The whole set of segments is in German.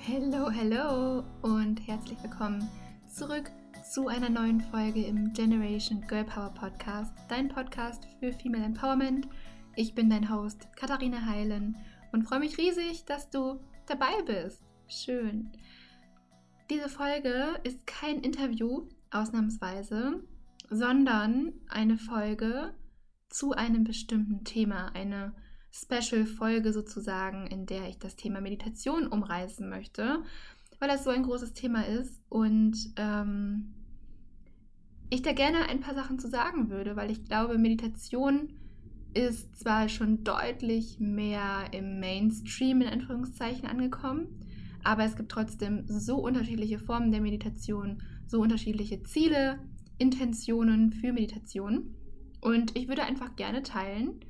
Hello, hello und herzlich willkommen zurück zu einer neuen Folge im Generation Girl Power Podcast, dein Podcast für Female Empowerment. Ich bin dein Host Katharina Heilen und freue mich riesig, dass du dabei bist. Schön. Diese Folge ist kein Interview, ausnahmsweise, sondern eine Folge zu einem bestimmten Thema, eine Special-Folge sozusagen, in der ich das Thema Meditation umreißen möchte, weil das so ein großes Thema ist und ähm, ich da gerne ein paar Sachen zu sagen würde, weil ich glaube, Meditation ist zwar schon deutlich mehr im Mainstream in Anführungszeichen angekommen, aber es gibt trotzdem so unterschiedliche Formen der Meditation, so unterschiedliche Ziele, Intentionen für Meditation. Und ich würde einfach gerne teilen,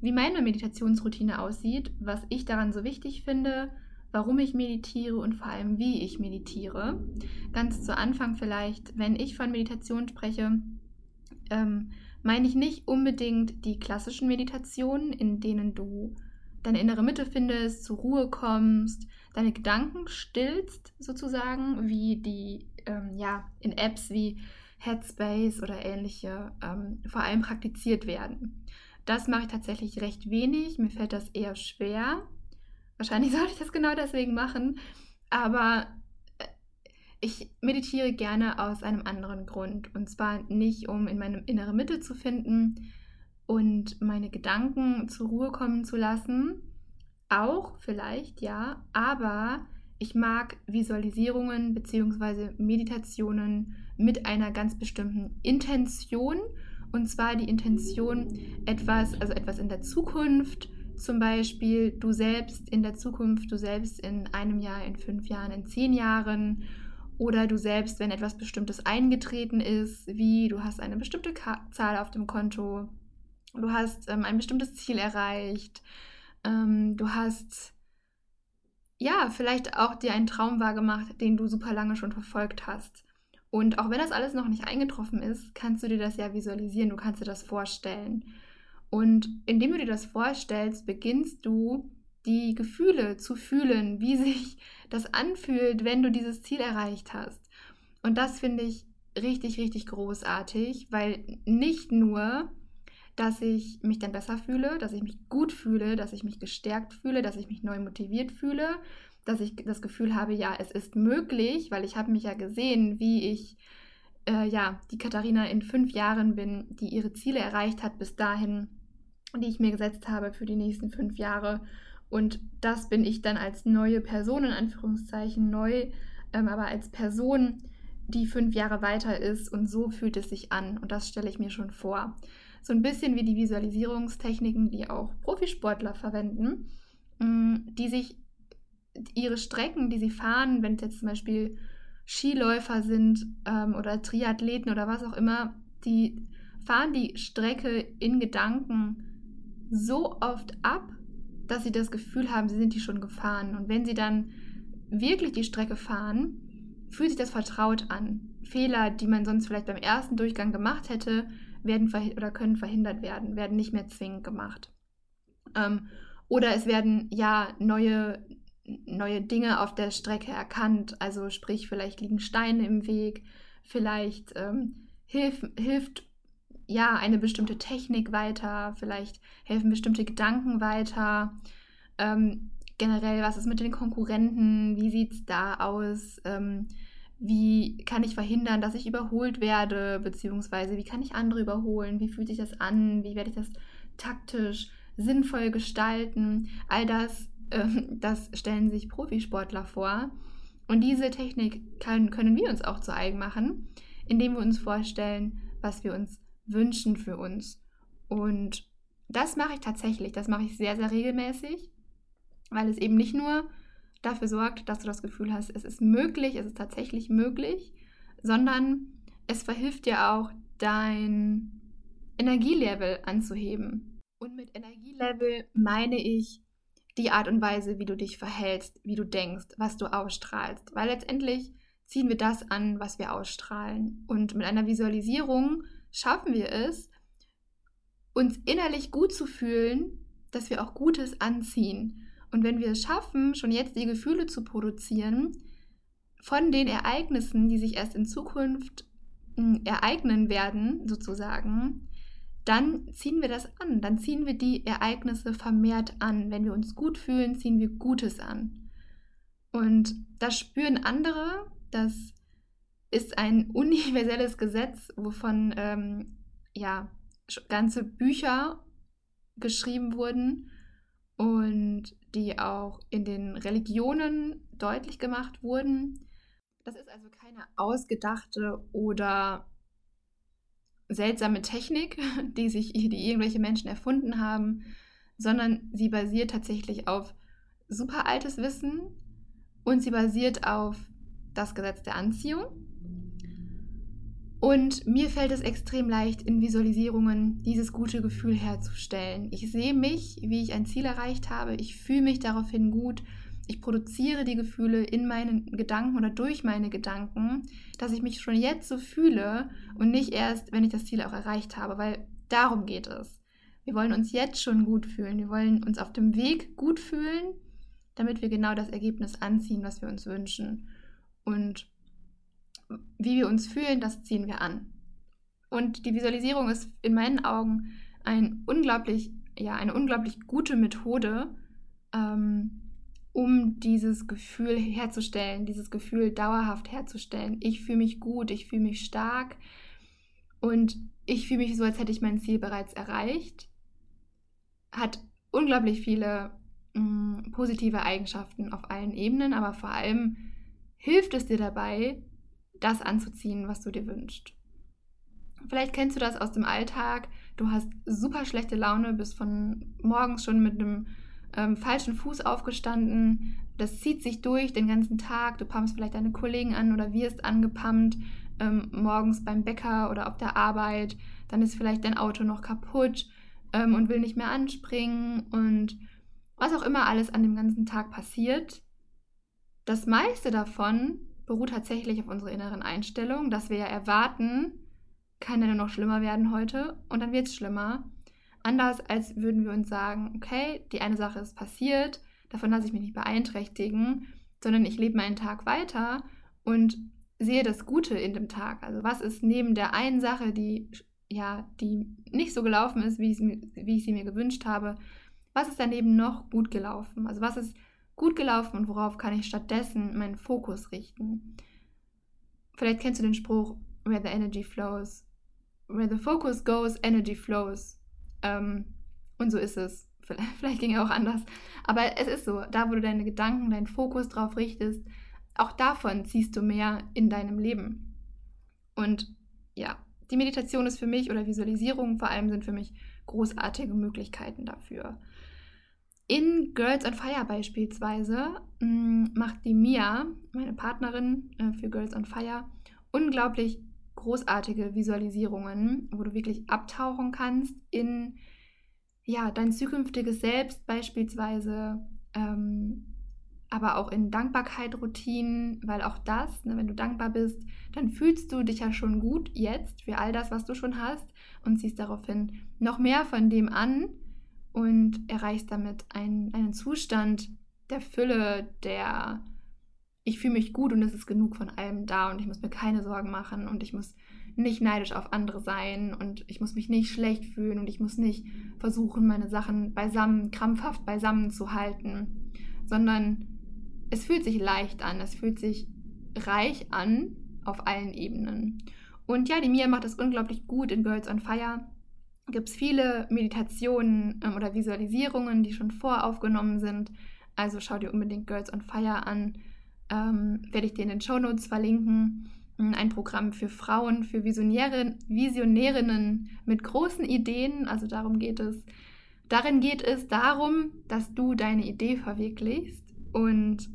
wie meine Meditationsroutine aussieht, was ich daran so wichtig finde, warum ich meditiere und vor allem wie ich meditiere. Ganz zu Anfang vielleicht, wenn ich von Meditation spreche, ähm, meine ich nicht unbedingt die klassischen Meditationen, in denen du deine innere Mitte findest, zur Ruhe kommst, deine Gedanken stillst sozusagen, wie die ähm, ja in Apps wie Headspace oder ähnliche ähm, vor allem praktiziert werden. Das mache ich tatsächlich recht wenig. Mir fällt das eher schwer. Wahrscheinlich sollte ich das genau deswegen machen. Aber äh, ich meditiere gerne aus einem anderen Grund. Und zwar nicht, um in meine innere Mitte zu finden und meine Gedanken zur Ruhe kommen zu lassen. Auch vielleicht, ja. Aber ich mag Visualisierungen bzw. Meditationen mit einer ganz bestimmten Intention und zwar die Intention, etwas, also etwas in der Zukunft, zum Beispiel du selbst in der Zukunft, du selbst in einem Jahr, in fünf Jahren, in zehn Jahren oder du selbst, wenn etwas Bestimmtes eingetreten ist, wie du hast eine bestimmte Zahl auf dem Konto, du hast ähm, ein bestimmtes Ziel erreicht, ähm, du hast ja vielleicht auch dir einen Traum wahrgemacht, den du super lange schon verfolgt hast. Und auch wenn das alles noch nicht eingetroffen ist, kannst du dir das ja visualisieren, du kannst dir das vorstellen. Und indem du dir das vorstellst, beginnst du die Gefühle zu fühlen, wie sich das anfühlt, wenn du dieses Ziel erreicht hast. Und das finde ich richtig, richtig großartig, weil nicht nur, dass ich mich dann besser fühle, dass ich mich gut fühle, dass ich mich gestärkt fühle, dass ich mich neu motiviert fühle, dass ich das Gefühl habe, ja, es ist möglich, weil ich habe mich ja gesehen, wie ich äh, ja die Katharina in fünf Jahren bin, die ihre Ziele erreicht hat bis dahin, die ich mir gesetzt habe für die nächsten fünf Jahre. Und das bin ich dann als neue Person, in Anführungszeichen neu, ähm, aber als Person, die fünf Jahre weiter ist. Und so fühlt es sich an. Und das stelle ich mir schon vor. So ein bisschen wie die Visualisierungstechniken, die auch Profisportler verwenden, mm, die sich ihre Strecken, die sie fahren, wenn es jetzt zum Beispiel Skiläufer sind ähm, oder Triathleten oder was auch immer, die fahren die Strecke in Gedanken so oft ab, dass sie das Gefühl haben, sie sind die schon gefahren. Und wenn sie dann wirklich die Strecke fahren, fühlt sich das vertraut an. Fehler, die man sonst vielleicht beim ersten Durchgang gemacht hätte, werden oder können verhindert werden, werden nicht mehr zwingend gemacht. Ähm, oder es werden ja neue neue Dinge auf der Strecke erkannt. Also sprich, vielleicht liegen Steine im Weg, vielleicht ähm, hilf, hilft ja eine bestimmte Technik weiter, vielleicht helfen bestimmte Gedanken weiter. Ähm, generell, was ist mit den Konkurrenten? Wie sieht es da aus? Ähm, wie kann ich verhindern, dass ich überholt werde? Beziehungsweise wie kann ich andere überholen? Wie fühlt sich das an? Wie werde ich das taktisch sinnvoll gestalten? All das das stellen sich Profisportler vor. Und diese Technik kann, können wir uns auch zu eigen machen, indem wir uns vorstellen, was wir uns wünschen für uns. Und das mache ich tatsächlich. Das mache ich sehr, sehr regelmäßig, weil es eben nicht nur dafür sorgt, dass du das Gefühl hast, es ist möglich, es ist tatsächlich möglich, sondern es verhilft dir auch, dein Energielevel anzuheben. Und mit Energielevel meine ich die Art und Weise, wie du dich verhältst, wie du denkst, was du ausstrahlst. Weil letztendlich ziehen wir das an, was wir ausstrahlen. Und mit einer Visualisierung schaffen wir es, uns innerlich gut zu fühlen, dass wir auch Gutes anziehen. Und wenn wir es schaffen, schon jetzt die Gefühle zu produzieren von den Ereignissen, die sich erst in Zukunft hm, ereignen werden, sozusagen, dann ziehen wir das an. Dann ziehen wir die Ereignisse vermehrt an. Wenn wir uns gut fühlen, ziehen wir Gutes an. Und das spüren andere. Das ist ein universelles Gesetz, wovon ähm, ja ganze Bücher geschrieben wurden und die auch in den Religionen deutlich gemacht wurden. Das ist also keine ausgedachte oder seltsame Technik, die sich die irgendwelche Menschen erfunden haben, sondern sie basiert tatsächlich auf super altes Wissen und sie basiert auf das Gesetz der Anziehung und mir fällt es extrem leicht, in Visualisierungen dieses gute Gefühl herzustellen. Ich sehe mich, wie ich ein Ziel erreicht habe. Ich fühle mich daraufhin gut. Ich produziere die Gefühle in meinen Gedanken oder durch meine Gedanken, dass ich mich schon jetzt so fühle und nicht erst, wenn ich das Ziel auch erreicht habe, weil darum geht es. Wir wollen uns jetzt schon gut fühlen. Wir wollen uns auf dem Weg gut fühlen, damit wir genau das Ergebnis anziehen, was wir uns wünschen. Und wie wir uns fühlen, das ziehen wir an. Und die Visualisierung ist in meinen Augen ein unglaublich, ja, eine unglaublich gute Methode, ähm, um dieses Gefühl herzustellen, dieses Gefühl dauerhaft herzustellen. Ich fühle mich gut, ich fühle mich stark und ich fühle mich so, als hätte ich mein Ziel bereits erreicht. Hat unglaublich viele mh, mm, positive Eigenschaften auf allen Ebenen, aber vor allem hilft es dir dabei, das anzuziehen, was du dir wünschst. Vielleicht kennst du das aus dem Alltag. Du hast super schlechte Laune, bist von morgens schon mit einem ähm, falschen Fuß aufgestanden. Das zieht sich durch den ganzen Tag. Du pumpst vielleicht deine Kollegen an oder wirst angepumpt. Ähm, morgens beim Bäcker oder auf der Arbeit. Dann ist vielleicht dein Auto noch kaputt ähm, und will nicht mehr anspringen. Und was auch immer alles an dem ganzen Tag passiert. Das meiste davon beruht tatsächlich auf unserer inneren Einstellung, dass wir ja erwarten, kann ja nur noch schlimmer werden heute und dann wird es schlimmer. Anders als würden wir uns sagen, okay, die eine Sache ist passiert, davon lasse ich mich nicht beeinträchtigen, sondern ich lebe meinen Tag weiter und sehe das Gute in dem Tag. Also was ist neben der einen Sache, die ja, die nicht so gelaufen ist, wie, wie ich sie mir gewünscht habe, was ist daneben noch gut gelaufen? Also was ist gut gelaufen und worauf kann ich stattdessen meinen Fokus richten? Vielleicht kennst du den Spruch, where the energy flows, where the focus goes, energy flows. Ähm, und so ist es. Vielleicht ging er auch anders. Aber es ist so, da wo du deine Gedanken, deinen Fokus drauf richtest, auch davon ziehst du mehr in deinem Leben. Und ja, die Meditation ist für mich oder Visualisierung vor allem sind für mich großartige Möglichkeiten dafür. In Girls on Fire beispielsweise mm, macht die Mia, meine Partnerin äh, für Girls on Fire, unglaublich großartige Visualisierungen, wo du wirklich abtauchen kannst in ja, dein zukünftiges Selbst beispielsweise, ähm, aber auch in Dankbarkeit-Routinen, weil auch das, ne, wenn du dankbar bist, dann fühlst du dich ja schon gut jetzt für all das, was du schon hast und ziehst daraufhin noch mehr von dem an, und erreichst damit einen, einen Zustand der Fülle, der ich fühle mich gut und es ist genug von allem da und ich muss mir keine Sorgen machen und ich muss nicht neidisch auf andere sein und ich muss mich nicht schlecht fühlen und ich muss nicht versuchen, meine Sachen beisammen, krampfhaft beisammen zu halten, sondern es fühlt sich leicht an, es fühlt sich reich an auf allen Ebenen. Und ja, die Mia macht das unglaublich gut in Girls on Fire gibt es viele Meditationen ähm, oder Visualisierungen, die schon voraufgenommen sind. Also schau dir unbedingt Girls on Fire an. Ähm, werde ich dir in den Show Notes verlinken. Hm, ein Programm für Frauen, für Visionäre, Visionärinnen mit großen Ideen. Also darum geht es. Darin geht es darum, dass du deine Idee verwirklichst und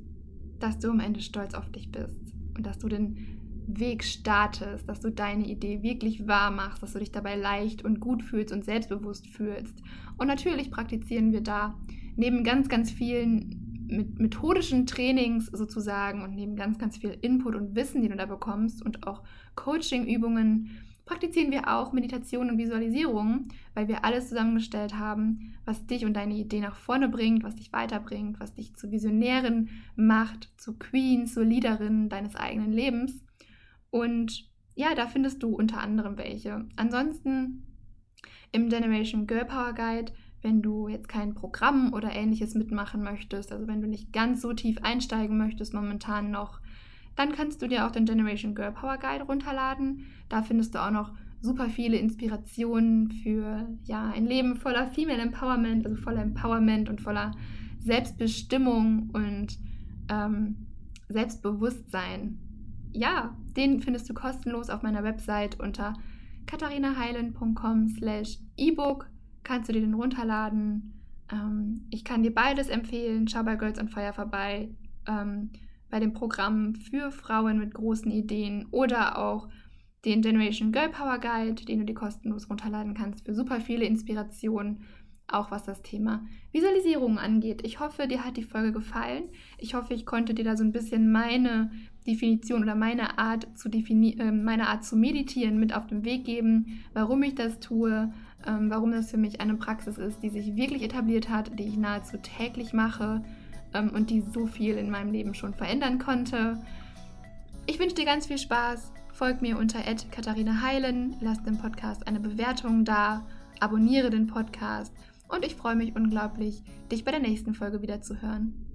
dass du am Ende stolz auf dich bist und dass du den Weg startest, dass du deine Idee wirklich wahr machst, dass du dich dabei leicht und gut fühlst und selbstbewusst fühlst. Und natürlich praktizieren wir da neben ganz, ganz vielen mit methodischen Trainings sozusagen und neben ganz, ganz viel Input und Wissen, die du da bekommst und auch Coaching-Übungen praktizieren wir auch Meditation und Visualisierung, weil wir alles zusammengestellt haben, was dich und deine Idee nach vorne bringt, was dich weiterbringt, was dich zu Visionären macht, zu Queen, zur Leaderin deines eigenen Lebens. Und ja, da findest du unter anderem welche. Ansonsten im Generation Girl Power Guide, wenn du jetzt kein Programm oder ähnliches mitmachen möchtest, also wenn du nicht ganz so tief einsteigen möchtest momentan noch, dann kannst du dir auch den Generation Girl Power Guide runterladen. Da findest du auch noch super viele Inspirationen für ja, ein Leben voller Female Empowerment, also voller Empowerment und voller Selbstbestimmung und ähm, Selbstbewusstsein. Ja, den findest du kostenlos auf meiner Website unter katharinaheilen.com slash ebook. Kannst du dir den runterladen. Ähm, ich kann dir beides empfehlen. Schau bei Girls on Fire vorbei. Ähm, bei dem Programm für Frauen mit großen Ideen oder auch den Generation Girl Power Guide, den du dir kostenlos runterladen kannst für super viele Inspirationen, auch was das Thema Visualisierung angeht. Ich hoffe, dir hat die Folge gefallen. Ich hoffe, ich konnte dir da so ein bisschen meine Definition oder meine Art zu defini äh, meine Art zu meditieren mit auf den Weg geben, warum ich das tue, ähm, warum das für mich eine Praxis ist, die sich wirklich etabliert hat, die ich nahezu täglich mache ähm, und die so viel in meinem Leben schon verändern konnte. Ich wünsche dir ganz viel Spaß. Folg mir unter Katharina Heilen, lass dem Podcast eine Bewertung da, abonniere den Podcast und ich freue mich unglaublich, dich bei der nächsten Folge wieder zu hören.